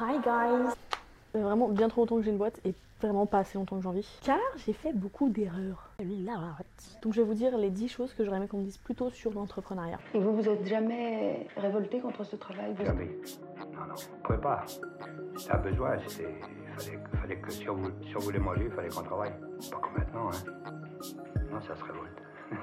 Hi guys Ça fait vraiment bien trop longtemps que j'ai une boîte et vraiment pas assez longtemps que j'en vis. Car j'ai fait beaucoup d'erreurs. Donc je vais vous dire les 10 choses que j'aurais aimé qu'on me dise plus tôt sur l'entrepreneuriat. Et vous vous êtes jamais révolté contre ce travail vous? Jamais. Non, non, on pouvait pas. T'as besoin, c'était. Fallait, fallait que si on, vou- si on voulait manger, il fallait qu'on travaille. Pas comme maintenant, hein. Non, ça se révolte.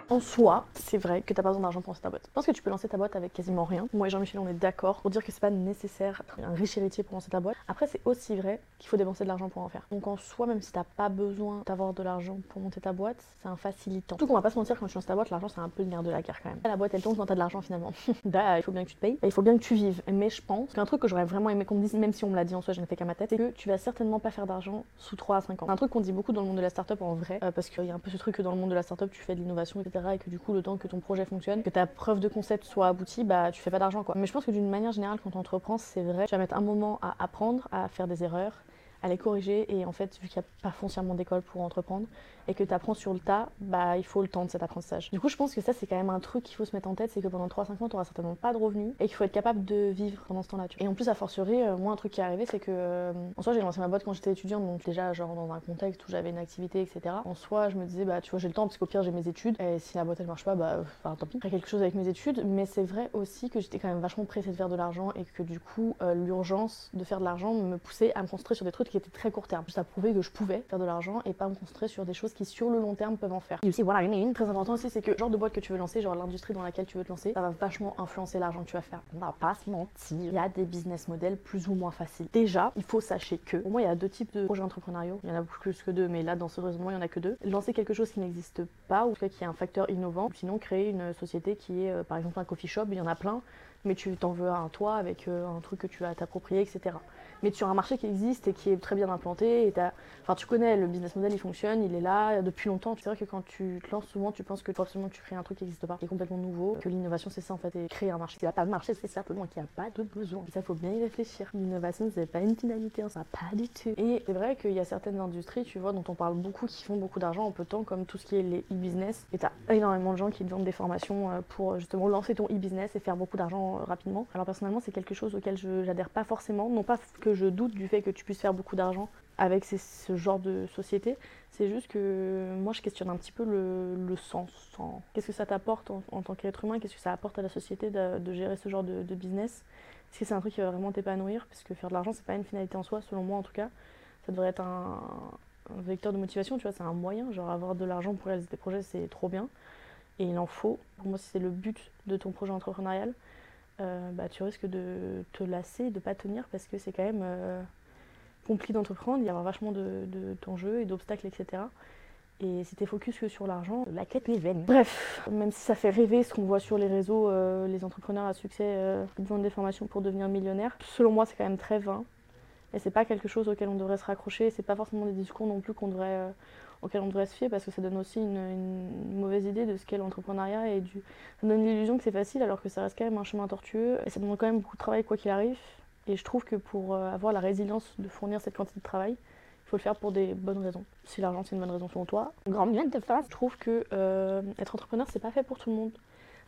En soi, c'est vrai que t'as pas besoin d'argent pour lancer ta boîte. Je pense que tu peux lancer ta boîte avec quasiment rien. Moi et Jean-Michel, on est d'accord pour dire que c'est pas nécessaire un riche héritier pour lancer ta boîte. Après, c'est aussi vrai qu'il faut dépenser de l'argent pour en faire. Donc en soi, même si t'as pas besoin d'avoir de l'argent pour monter ta boîte, c'est un facilitant. Surtout qu'on va pas se mentir, quand tu lances ta boîte, l'argent c'est un peu le nerf de la guerre quand même. La boîte elle tombe quand t'as de l'argent finalement. bah, il faut bien que tu te payes, il faut bien que tu vives. Mais je pense qu'un truc que j'aurais vraiment aimé qu'on me dise, même si on me l'a dit en soi, je ne fais qu'à ma tête, c'est que tu vas certainement pas faire d'argent sous 3 à 5 ans. Un truc qu'on dit beaucoup dans le monde de la startup en vrai, euh, parce qu'il y a un peu ce truc que dans le monde de la startup, tu fais de l'innovation, Et que du coup, le temps que ton projet fonctionne, que ta preuve de concept soit aboutie, bah tu fais pas d'argent quoi. Mais je pense que d'une manière générale, quand tu entreprends, c'est vrai, tu vas mettre un moment à apprendre, à faire des erreurs, à les corriger. Et en fait, vu qu'il n'y a pas foncièrement d'école pour entreprendre et que tu apprends sur le tas, bah il faut le temps de cet apprentissage. Du coup, je pense que ça, c'est quand même un truc qu'il faut se mettre en tête c'est que pendant 3-5 ans, tu n'auras certainement pas de revenus et qu'il faut être capable de vivre pendant ce temps-là. Et en plus, à fortiori, euh, moi, un truc qui est arrivé, c'est que euh, en soi, j'ai lancé ma boîte quand j'étais étudiante, donc déjà, genre dans un contexte où j'avais une activité, etc. En soi, je me disais, bah tu vois, j'ai le temps parce qu'au pire, j'ai mes études et si la boîte elle marche pas, bah enfin, tant pis, ferai quelque chose avec mes études. Mais c'est vrai aussi que j'étais quand même vachement pressée de faire de l'argent et que du coup, euh, l'urgence de faire de l'argent me poussait à me concentrer sur des trucs qui étaient très court terme. À prouver que je pouvais faire de l'argent et pas me concentrer sur des choses qui, sur le long terme, peuvent en faire. Et aussi, voilà, une, une très important aussi, c'est que le genre de boîte que tu veux lancer, genre l'industrie dans laquelle tu veux te lancer, ça va vachement influencer l'argent que tu vas faire. On va pas se mentir, il y a des business models plus ou moins faciles. Déjà, il faut sachez que, pour moi, il y a deux types de projets entrepreneuriaux. Il y en a plus que deux, mais là, dans ce raisonnement, il y en a que deux. Lancer quelque chose qui n'existe pas, ou qui est un facteur innovant, ou sinon créer une société qui est, euh, par exemple, un coffee shop, il y en a plein, mais tu t'en veux un toi avec euh, un truc que tu vas t'approprier, etc. Mais sur un marché qui existe et qui est très bien implanté, et enfin, tu connais le business model, il fonctionne, il est là depuis longtemps. C'est vrai que quand tu te lances souvent, tu penses que que tu crées un truc qui n'existe pas, qui est complètement nouveau, que l'innovation c'est ça en fait, et créer un marché qui va pas marcher, c'est simplement qu'il n'y a pas de besoin. Et ça faut bien y réfléchir. L'innovation c'est pas une finalité, hein, ça pas du tout. Et c'est vrai qu'il y a certaines industries, tu vois, dont on parle beaucoup, qui font beaucoup d'argent en peu de temps, comme tout ce qui est les e-business. Et t'as énormément de gens qui te vendent des formations euh, pour justement lancer ton e-business et faire beaucoup d'argent euh, rapidement. Alors personnellement, c'est quelque chose auquel je j'adhère pas forcément. Non pas que je doute du fait que tu puisses faire beaucoup d'argent avec ce genre de société, c'est juste que moi je questionne un petit peu le, sens. en- Qu'est-ce que ça t'apporte en, tant qu'être humain? Qu'est-ce que ça apporte à la société de, gérer ce genre de, business? Est-ce que c'est un truc qui va vraiment t'épanouir? Parce que faire de l'argent, c'est pas une finalité en soi, selon moi en tout cas. Ça devrait être un, vecteur de motivation, tu vois, c'est un moyen. Genre avoir de l'argent pour réaliser tes projets, c'est trop bien. Et il en faut. Pour moi, si c'est le but de ton projet entrepreneurial, euh, bah, tu risques de te lasser, de pas tenir parce que c'est quand même euh, compliqué d'entreprendre. Il y a vachement de, de- d'enjeux et d'obstacles, etc. Et si t'es focus que sur l'argent, la quête est vaine. Bref, même si ça fait rêver ce qu'on voit sur les réseaux, euh, les entrepreneurs à succès euh, qui vendent des formations pour devenir millionnaire, selon moi, c'est quand même très vain. Et c'est pas quelque chose auquel on devrait se raccrocher. C'est pas forcément des discours non plus qu'on devrait, euh, auxquels on devrait se fier parce que ça donne aussi une, une mauvaise idée de ce qu'est l'entrepreneuriat et du, ça donne l'illusion que c'est facile alors que ça reste quand même un chemin tortueux et ça demande quand même beaucoup de travail quoi qu'il arrive. Et je trouve que pour euh, avoir la résilience de fournir cette quantité de travail, il faut le faire pour des bonnes raisons. Si l'argent c'est une bonne raison selon toi, grand bien de face. Je trouve que euh, être entrepreneur c'est pas fait pour tout le monde.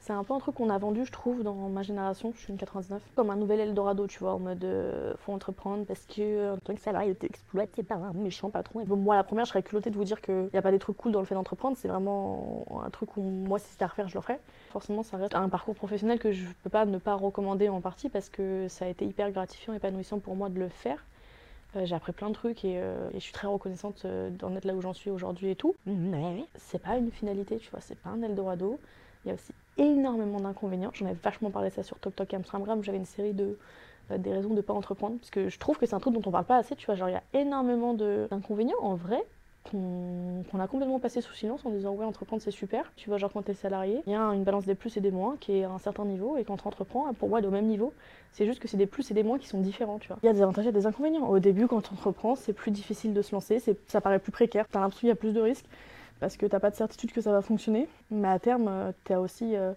C'est un peu un truc qu'on a vendu, je trouve, dans ma génération, je suis une 99, comme un nouvel Eldorado, tu vois, en mode euh, faut entreprendre parce que euh, en tant que salarié, t'es exploité par un méchant patron. Et bon, moi, la première, je serais culottée de vous dire qu'il n'y a pas des trucs cool dans le fait d'entreprendre, c'est vraiment un truc où moi, si c'était à refaire, je le ferais. Forcément, ça reste un parcours professionnel que je peux pas ne pas recommander en partie parce que ça a été hyper gratifiant, épanouissant pour moi de le faire. Euh, j'ai appris plein de trucs et, euh, et je suis très reconnaissante euh, d'en être là où j'en suis aujourd'hui et tout. Mais c'est pas une finalité, tu vois, c'est pas un Eldorado. Il y a aussi énormément d'inconvénients. J'en ai vachement parlé ça sur TokTok Amstramgram. J'avais une série de euh, des raisons de pas entreprendre parce que je trouve que c'est un truc dont on parle pas assez. Tu vois, genre il y a énormément d'inconvénients en vrai qu'on a complètement passé sous silence en disant ouais entreprendre c'est super. Tu vois genre quand t'es salarié, il y a une balance des plus et des moins qui est à un certain niveau et quand tu entreprends, pour moi elle est au même niveau. C'est juste que c'est des plus et des moins qui sont différents. Il y a des avantages et des inconvénients. Au début quand tu entreprends, c'est plus difficile de se lancer, ça paraît plus précaire, t'as l'impression qu'il y a plus de risques parce que t'as pas de certitude que ça va fonctionner. Mais à terme, euh, t'as aussi euh,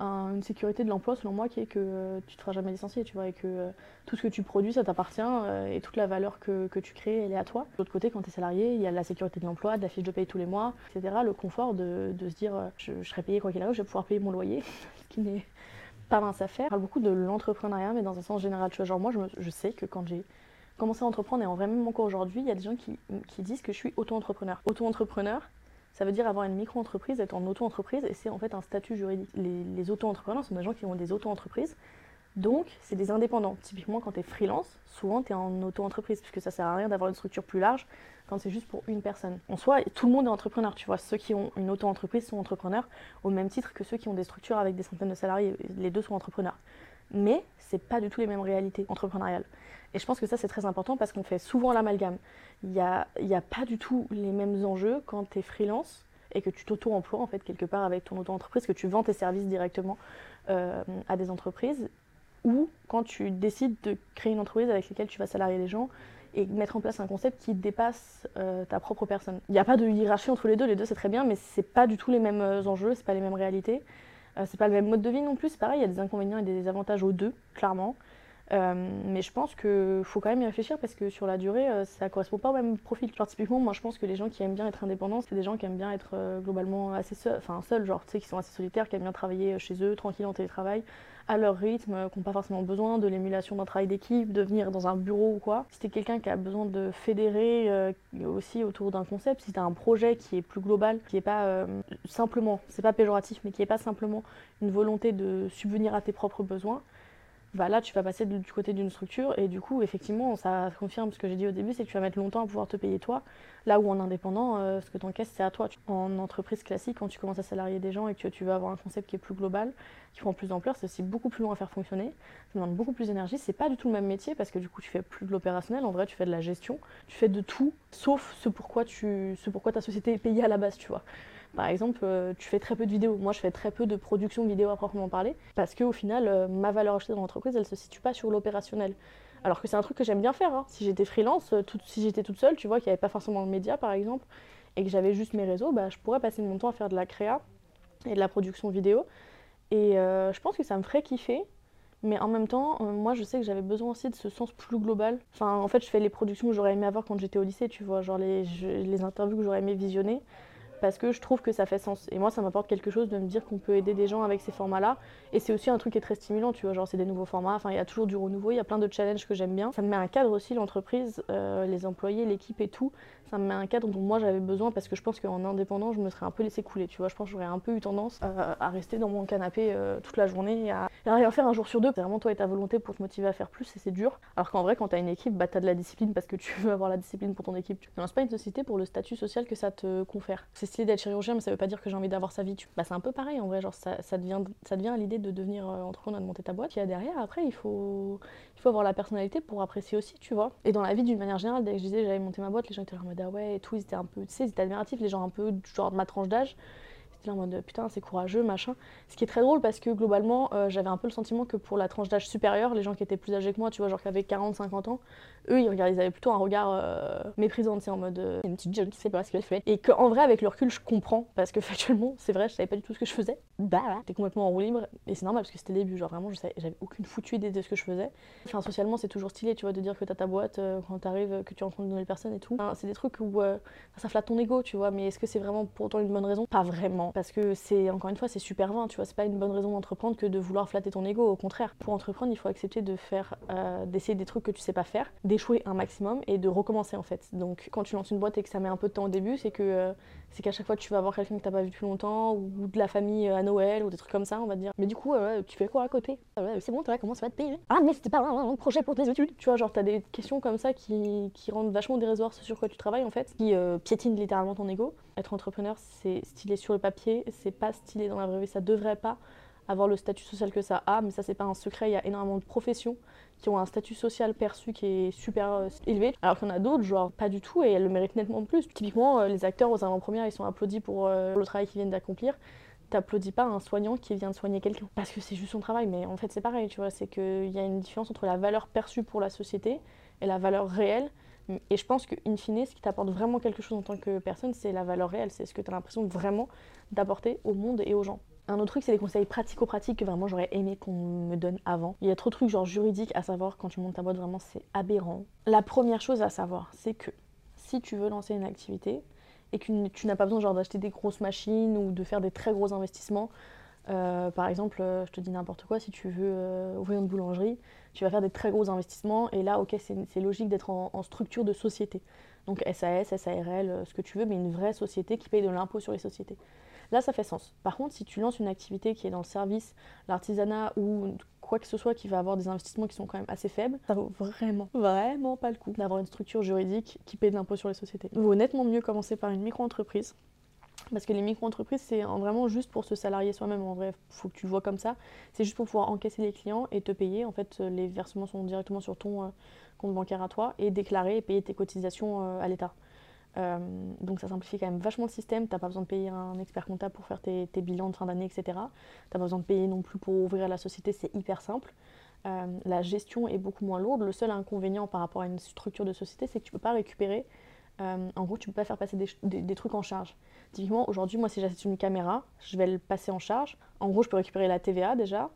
un- une sécurité de l'emploi selon moi qui est que euh, tu te feras jamais licencier, tu vois, et que tout ce que tu produis, ça t'appartient et toute la valeur que, que tu crées, elle est à toi. De l'autre côté, quand tu es salarié, il y a la sécurité de l'emploi, de la fiche de paye tous les mois, etc. Le confort de, de se dire je, je serai payé quoi qu'il arrive, je vais pouvoir payer mon loyer, ce qui n'est pas mince à faire. Je parle beaucoup de l'entrepreneuriat, mais dans un sens général. Tu vois, genre moi, je, me- je sais que quand j'ai commencé à entreprendre, et en vrai, même encore aujourd'hui, il y a des gens qui, qui disent que je suis auto-entrepreneur. Auto-entrepreneur, ça veut dire avoir une micro-entreprise, être en auto-entreprise, et c'est en fait un statut juridique. Les, auto-entrepreneurs sont des gens qui ont des auto-entreprises, donc c'est des indépendants. Typiquement, quand tu es freelance, souvent tu es en auto-entreprise, puisque ça sert à rien d'avoir une structure plus large quand c'est juste pour une personne. En soi, tout le monde est entrepreneur, tu vois. Ceux qui ont une auto-entreprise sont entrepreneurs, au même titre que ceux qui ont des structures avec des centaines de salariés. Les deux sont entrepreneurs. Mais c'est pas du tout les mêmes réalités entrepreneuriales. Et je pense que ça, c'est très important parce qu'on fait souvent l'amalgame. Il n'y a, a pas du tout les mêmes enjeux quand tu es freelance et que tu t'auto-emploies en fait quelque part avec ton auto-entreprise, que tu vends tes services directement euh, à des entreprises, ou quand tu décides de créer une entreprise avec laquelle tu vas salarier les gens et mettre en place un concept qui dépasse euh, ta propre personne. Il n'y a pas de hiérarchie entre les deux, les deux c'est très bien, mais c'est pas du tout les mêmes euh, enjeux, c'est pas les mêmes réalités, c'est pas le même mode de vie non plus, c'est pareil, il y a des inconvénients et des avantages aux deux, clairement. Euh, mais je pense qu'il faut quand même y réfléchir parce que sur la durée, euh, ça correspond pas au même profil. Genre, typiquement, moi je pense que les gens qui aiment bien être indépendants, c'est des gens qui aiment bien être euh, globalement assez seuls, enfin seuls, genre tu sais, qui sont assez solitaires, qui aiment bien travailler euh, chez eux, tranquille en télétravail, à leur rythme, qui n'ont pas forcément besoin de l'émulation d'un travail d'équipe, de venir dans un bureau ou quoi. Si t'es quelqu'un qui a besoin de fédérer euh, aussi autour d'un concept, si t'as un projet qui est plus global, qui est pas euh, simplement, c'est pas péjoratif, mais qui est pas simplement une volonté de subvenir à tes propres besoins, bah là tu vas passer du côté d'une structure et du coup effectivement ça confirme ce que j'ai dit au début c'est que tu vas mettre longtemps à pouvoir te payer toi là où en indépendant euh, ce que tu encaisses c'est à toi. En entreprise classique quand tu commences à salarier des gens et que tu veux avoir un concept qui est plus global qui prend plus d'ampleur c'est aussi beaucoup plus long à faire fonctionner ça demande beaucoup plus d'énergie c'est pas du tout le même métier parce que du coup tu fais plus de l'opérationnel en vrai tu fais de la gestion tu fais de tout sauf ce pourquoi ce pourquoi ta société est payée à la base tu vois par exemple, euh, tu fais très peu de vidéos. Moi, je fais très peu de production vidéo à proprement parler, parce qu'au final, euh, ma valeur ajoutée dans l'entreprise, elle se situe pas sur l'opérationnel. Alors que c'est un truc que j'aime bien faire. hein. Si j'étais freelance, euh, si j'étais toute seule, tu vois, qu'il n'y avait pas forcément le média, par exemple, et que j'avais juste mes réseaux, bah, je pourrais passer mon temps à faire de la créa et de la production vidéo. Et je pense que ça me ferait kiffer. Mais en même temps, moi je sais que j'avais besoin aussi de ce sens plus global. Enfin, en fait, je fais les productions que j'aurais aimé avoir quand j'étais au lycée, tu vois, genre les, les interviews que j'aurais aimé visionner parce que je trouve que ça fait sens. Et moi, ça m'apporte quelque chose de me dire qu'on peut aider des gens avec ces formats-là. Et c'est aussi un truc qui est très stimulant, tu vois, genre c'est des nouveaux formats, enfin il y a toujours du renouveau, il y a plein de challenges que j'aime bien. Ça me met un cadre aussi, l'entreprise, euh, les employés, l'équipe et tout. Ça me met un cadre dont moi j'avais besoin parce que je pense qu'en indépendant, je me serais un peu laissé couler, tu vois. Je pense que j'aurais un peu eu tendance à rester dans mon canapé euh, toute la journée et à, et rien faire un jour sur deux. C'est vraiment toi et ta volonté pour te motiver à faire plus et c'est dur. Alors qu'en vrai, quand t'as une équipe, bah t'as de la discipline parce que tu veux avoir la discipline pour ton équipe. Tu lances pas une société pour le statut social que ça te confère. C'est stylé d'être chirurgien, mais ça veut pas dire que j'ai envie d'avoir sa vie. Tu... Bah c'est un peu pareil en vrai, genre ça, devient, ça devient l'idée de devenir euh, entrepreneur, de monter ta boîte. A derrière, après, il faut, il faut avoir la personnalité pour apprécier aussi, tu vois. Et dans la vie d'une manière générale, dès que je disais j'allais monter ma boîte, les gens étaient en mode ouais et tout, ils étaient un peu, tu sais, ils étaient admiratifs, les gens un peu genre de ma tranche d'âge. En mode putain, c'est courageux, machin. Ce qui est très drôle parce que globalement, euh, j'avais un peu le sentiment que pour la tranche d'âge supérieure, les gens qui étaient plus âgés que moi, tu vois, genre qui avaient 40-50 ans, eux, ils, regardaient, ils avaient plutôt un regard euh, méprisant, tu sais, en mode euh, une petite jeune qui sait pas ce qu'elle fait. Et qu'en vrai, avec le recul, je comprends parce que factuellement, c'est vrai, je savais pas du tout ce que je faisais. Bah, voilà, j'étais complètement en roue libre et c'est normal parce que c'était le début, genre vraiment, j'avais aucune foutue idée de ce que je faisais. Enfin, socialement, c'est toujours stylé, tu vois, de dire que t'as ta boîte euh, quand t'arrives, que tu rencontres de nouvelles personnes et tout. C'est des trucs où ça flatte ton ego, tu vois, mais est-ce que c'est vraiment pour autant une bonne raison? Pas vraiment, parce que c'est, encore une fois, c'est super vain, tu vois, c'est pas une bonne raison d'entreprendre que de vouloir flatter ton ego, au contraire. Pour entreprendre, il faut accepter de faire, euh, d'essayer des trucs que tu sais pas faire, d'échouer un maximum et de recommencer en fait. Donc, quand tu lances une boîte et que ça met un peu de temps au début, c'est que euh, c'est qu'à chaque fois tu vas voir quelqu'un que t'as pas vu depuis longtemps ou de la famille euh, à Noël ou des trucs comme ça, on va dire. Mais du coup, tu fais quoi à côté? Ah C'est bon, toi, comment ça va te payer? Ah, mais c'était pas un, projet pour tes études. Tu vois, genre, t'as des questions comme ça qui, qui rendent vachement dérisoire ce sur quoi tu travailles en fait, qui piétinent littéralement ton ego. Être entrepreneur, c'est stylé sur le papier, c'est pas stylé dans la vraie vie, ça devrait pas avoir le statut social que ça a, mais ça c'est pas un secret, il y a énormément de professions qui ont un statut social perçu qui est super euh, élevé, alors qu'il y en a d'autres, genre pas du tout, et elles le méritent nettement plus. Typiquement, euh, les acteurs aux avant-premières, ils sont applaudis pour euh, le travail qu'ils viennent d'accomplir. T'applaudis pas un soignant qui vient de soigner quelqu'un, parce que c'est juste son travail, mais en fait c'est pareil, tu vois, c'est qu'il y a une différence entre la valeur perçue pour la société et la valeur réelle. Et je pense que, in fine, ce qui t'apporte vraiment quelque chose en tant que personne, c'est la valeur réelle, c'est ce que tu as l'impression vraiment d'apporter au monde et aux gens. Un autre truc, c'est les conseils pratico-pratiques que vraiment j'aurais aimé qu'on me donne avant. Il y a trop de trucs genre juridiques à savoir quand tu montes ta boîte, vraiment c'est aberrant. La première chose à savoir, c'est que si tu veux lancer une activité et que tu n'as pas besoin d'acheter des grosses machines ou de faire des très gros investissements, Euh, par exemple, euh, je te dis n'importe quoi, si tu veux euh, ouvrir une boulangerie, tu vas faire des très gros investissements. Et là, ok, c'est logique d'être en, structure de société. Donc SAS, SARL, ce que tu veux, mais une vraie société qui paye de l'impôt sur les sociétés. Là, ça fait sens. Par contre, si tu lances une activité qui est dans le service, l'artisanat ou quoi que ce soit qui va avoir des investissements qui sont quand même assez faibles, ça vaut vraiment, vraiment pas le coup d'avoir une structure juridique qui paye de l'impôt sur les sociétés. Il vaut nettement mieux commencer par une micro-entreprise parce que les micro-entreprises, c'est vraiment juste pour se salarier soi-même. En vrai, faut que tu le vois comme ça. C'est juste pour pouvoir encaisser les clients et te payer. En fait, les versements sont directement sur ton euh, compte bancaire à toi et déclarer et payer tes cotisations euh, à l'État. Euh, donc ça simplifie quand même vachement le système. Tu n'as pas besoin de payer un expert comptable pour faire tes, bilans de fin d'année, etc. Tu n'as pas besoin de payer non plus pour ouvrir la société, c'est hyper simple. la gestion est beaucoup moins lourde. Le seul inconvénient par rapport à une structure de société, c'est que tu ne peux pas récupérer. En gros, tu peux pas faire passer des trucs en charge. Typiquement, aujourd'hui, moi, si j'achète une caméra, je vais le passer en charge. En gros, je peux récupérer la TVA déjà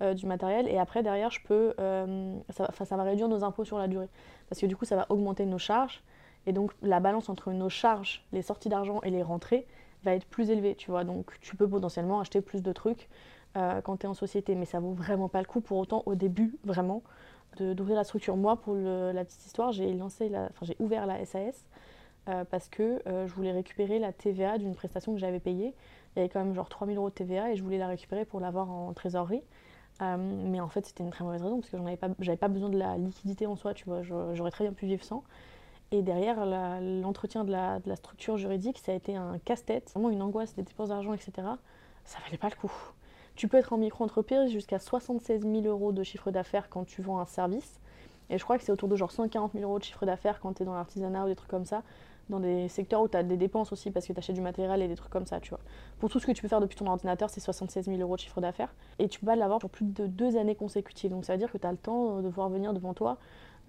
euh, du matériel et après, derrière, je peux, euh, ça, va réduire nos impôts sur la durée. Parce que du coup, ça va augmenter nos charges. Et donc, la balance entre nos charges, les sorties d'argent et les rentrées va être plus élevée, tu vois. Donc, tu peux potentiellement acheter plus de trucs euh, quand tu es en société. Mais ça vaut vraiment pas le coup. Pour autant, au début, vraiment, d'ouvrir la structure. Moi, pour la petite histoire, j'ai ouvert la SAS euh, parce que euh, je voulais récupérer la TVA d'une prestation que j'avais payée. Il y avait quand même genre 3000 euros de TVA et je voulais la récupérer pour l'avoir en trésorerie. Euh, mais en fait, c'était une très mauvaise raison parce que j'en pas, j'avais pas besoin de la liquidité en soi, tu vois, j'aurais très bien pu vivre sans. Et derrière, l'entretien de la, de la, structure juridique, ça a été un casse-tête, vraiment une angoisse des dépenses d'argent, etc. Ça valait pas le coup. Tu peux être en micro-entreprise jusqu'à 76 000 euros de chiffre d'affaires quand tu vends un service. Et je crois que c'est autour de genre 140 000 euros de chiffre d'affaires quand tu es dans l'artisanat ou des trucs comme ça dans des secteurs où tu as des dépenses aussi parce que tu achètes du matériel et des trucs comme ça, tu vois. Pour tout ce que tu peux faire depuis ton ordinateur, c'est 76 000 euros de chiffre d'affaires. Et tu peux pas l'avoir pour plus de deux années consécutives. Donc ça veut dire que tu as le temps de voir venir devant toi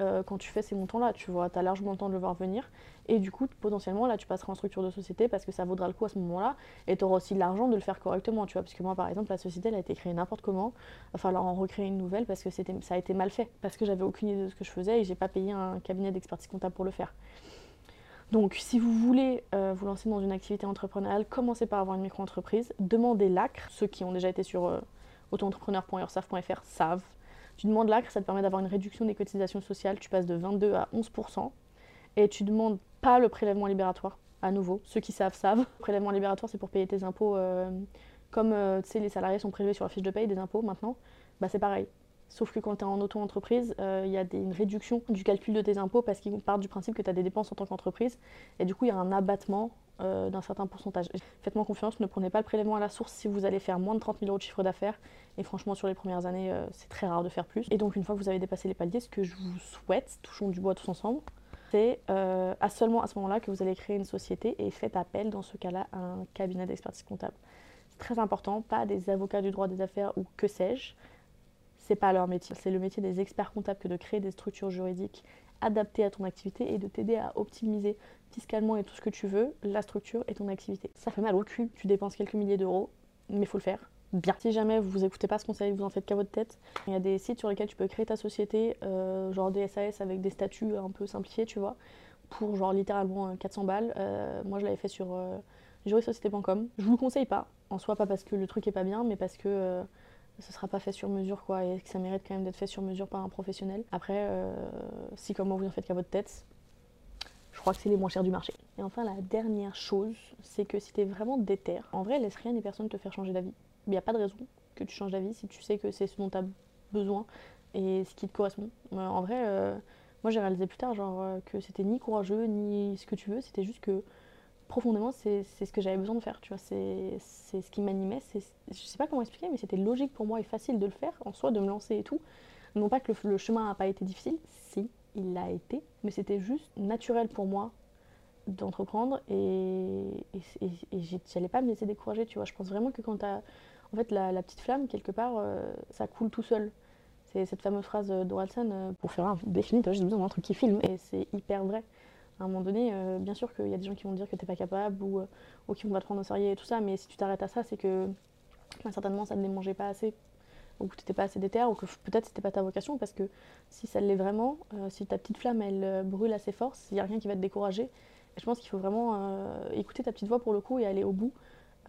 euh, quand tu fais ces montants-là, tu vois. Tu as largement le temps de le voir venir. Et du coup, potentiellement, là, tu passeras en structure de société parce que ça vaudra le coup à ce moment-là. Et tu auras aussi l'argent de le faire correctement, tu vois. Parce que moi, par exemple, la société, elle a été créée n'importe comment. Il va falloir en recréer une nouvelle parce que ça a été mal fait. Parce que j'avais aucune idée de ce que je faisais et j'ai pas payé un cabinet d'expertise comptable pour le faire. Donc, si vous voulez euh, vous lancer dans une activité entrepreneuriale, commencez par avoir une micro-entreprise. Demandez l'ACRE. Ceux qui ont déjà été sur euh, savent. Tu demandes l'ACRE, ça te permet d'avoir une réduction des cotisations sociales. Tu passes de 22 à 11%. Et tu demandes pas le prélèvement libératoire, à nouveau. Ceux qui savent, savent. Le prélèvement libératoire, c'est pour payer tes impôts. Euh, comme les salariés sont prélevés sur la fiche de paye des impôts maintenant, bah, c'est pareil. Sauf que quand tu es en auto-entreprise, euh, il y a une réduction du calcul de tes impôts parce qu'ils partent du principe que tu as des dépenses en tant qu'entreprise. Et du coup, il y a un abattement euh, d'un certain pourcentage. Faites-moi confiance, ne prenez pas le prélèvement à la source si vous allez faire moins de 30 000 euros de chiffre d'affaires. Et franchement, sur les premières années, euh, c'est très rare de faire plus. Et donc, une fois que vous avez dépassé les paliers, ce que je vous souhaite, touchons du bois tous ensemble, c'est à seulement à ce moment-là que vous allez créer une société et faites appel, dans ce cas-là, à un cabinet d'expertise comptable. C'est très important, pas des avocats du droit des affaires ou que sais-je c'est pas leur métier. C'est le métier des experts comptables que de créer des structures juridiques adaptées à ton activité et de t'aider à optimiser fiscalement et tout ce que tu veux la structure et ton activité. Ça fait mal au cul, tu dépenses quelques milliers d'euros, mais faut le faire bien. Si jamais vous écoutez pas ce conseil, vous en faites qu'à votre tête, il y a des sites sur lesquels tu peux créer ta société, euh, genre des SAS avec des statuts un peu simplifiés, tu vois, pour genre littéralement 400 euh, balles. Euh, moi je l'avais fait sur euh, jurisociété.com. Je vous le conseille pas, en soi pas parce que le truc est pas bien, mais parce que ce sera pas fait sur mesure quoi et que ça mérite quand même d'être fait sur mesure par un professionnel. Après, si comme moi vous en faites qu'à votre tête, je crois que c'est les moins chers du marché. Et enfin la dernière chose, c'est que si tu es vraiment déter, en vrai laisse rien ni personne te faire changer d'avis. Il n'y a pas de raison que tu changes d'avis si tu sais que c'est ce dont tu as besoin et ce qui te correspond. Euh, en vrai, euh, moi j'ai réalisé plus tard genre que c'était ni courageux ni ce que tu veux, c'était juste que profondément, c'est ce que j'avais besoin de faire, tu vois, c'est ce qui m'animait, je sais pas comment expliquer, mais c'était logique pour moi et facile de le faire, en soi, de me lancer et tout. Non pas que le, chemin n'a pas été difficile, si, il l'a été, mais c'était juste naturel pour moi d'entreprendre et, j'allais pas me laisser décourager, tu vois. Je pense vraiment que quand t'as, en fait, la, petite flamme, quelque part, euh, ça coule tout seul. C'est cette fameuse phrase d'Oralson, euh, pour faire un défini, t'as juste besoin d'un truc qui filme, et c'est hyper vrai à un moment donné, euh, bien sûr qu'il y a des gens qui vont dire que t'es pas capable ou, euh, ou qui vont pas te prendre au sérieux et tout ça, mais si tu t'arrêtes à ça, c'est que bah, certainement ça ne les mangeait pas assez ou que tu n'étais pas assez déter ou que peut-être c'était pas ta vocation parce que si ça l'est vraiment, euh, si ta petite flamme elle brûle assez fort, il n'y a rien qui va te décourager. Et je pense qu'il faut vraiment écouter ta petite voix pour le coup et aller au bout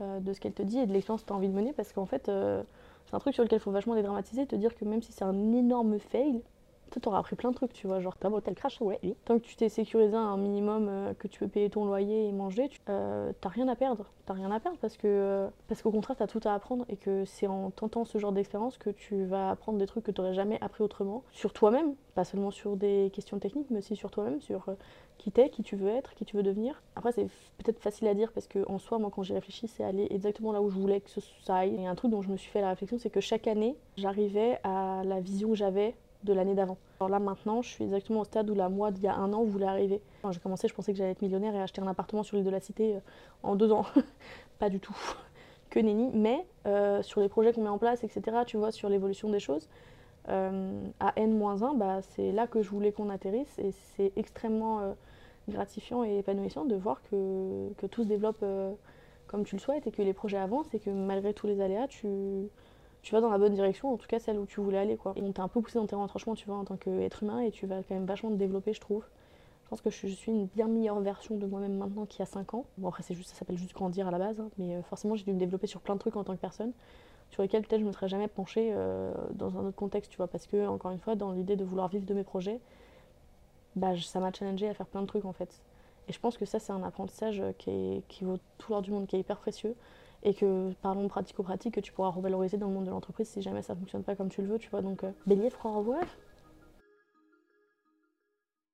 euh, de ce qu'elle te dit et de l'expérience que tu as envie de mener parce qu'en fait, euh, c'est un truc sur lequel il faut vachement dédramatiser, te dire que même si c'est un énorme fail, toi, t'auras appris plein de trucs, tu vois. Genre, ta boîte, elle crache, ouais, oui. Tant que tu t'es sécurisé un minimum, euh, que tu peux payer ton loyer et manger, tu euh, t'as rien à perdre. T'as rien à perdre parce que euh, parce qu'au contraire, t'as tout à apprendre et que c'est en tentant ce genre d'expérience que tu vas apprendre des trucs que t'aurais jamais appris autrement. Sur toi-même, pas seulement sur des questions techniques, mais aussi sur toi-même, sur qui t'es, qui tu veux être, qui tu veux devenir. Après, c'est peut-être facile à dire parce que en soi, moi, quand j'ai réfléchi, c'est aller exactement là où je voulais que ça aille. Et un truc dont je me suis fait la réflexion, c'est que chaque année, j'arrivais à la vision que j'avais de l'année d'avant. Alors là maintenant, je suis exactement au stade où la moi d'il y a un an voulait arriver. Quand j'ai commencé, je pensais que j'allais être millionnaire et acheter un appartement sur l'île de la Cité euh, en deux ans. Pas du tout. Que nenni. Mais euh, sur les projets qu'on met en place, etc., tu vois, sur l'évolution des choses, euh, à N-1, bah, c'est là que je voulais qu'on atterrisse et c'est extrêmement gratifiant et épanouissant de voir que, que tout se développe comme tu le souhaites et que les projets avancent et que malgré tous les aléas, tu, tu vas dans la bonne direction, en tout cas celle où tu voulais aller. Quoi. Et on t'a un peu poussé dans tes retranchements, tu vois, en tant qu'être humain, et tu vas quand même vachement te développer, je trouve. Je pense que je suis une bien meilleure version de moi-même maintenant qu'il y a 5 ans. Bon, après, juste, ça s'appelle juste grandir à la base, hein, mais euh, forcément, j'ai dû me développer sur plein de trucs en tant que personne, sur lesquels peut-être je me serais jamais penchée euh, dans un autre contexte, tu vois, parce que, encore une fois, dans l'idée de vouloir vivre de mes projets, bah, ça m'a challengé à faire plein de trucs en fait. Et je pense que ça, c'est un apprentissage qui, est, qui vaut tout l'or du monde, qui est hyper précieux et que parlons pratico-pratique que tu pourras revaloriser dans le monde de l'entreprise si jamais ça fonctionne pas comme tu le veux, tu vois. Donc, bélier, froid, revoir.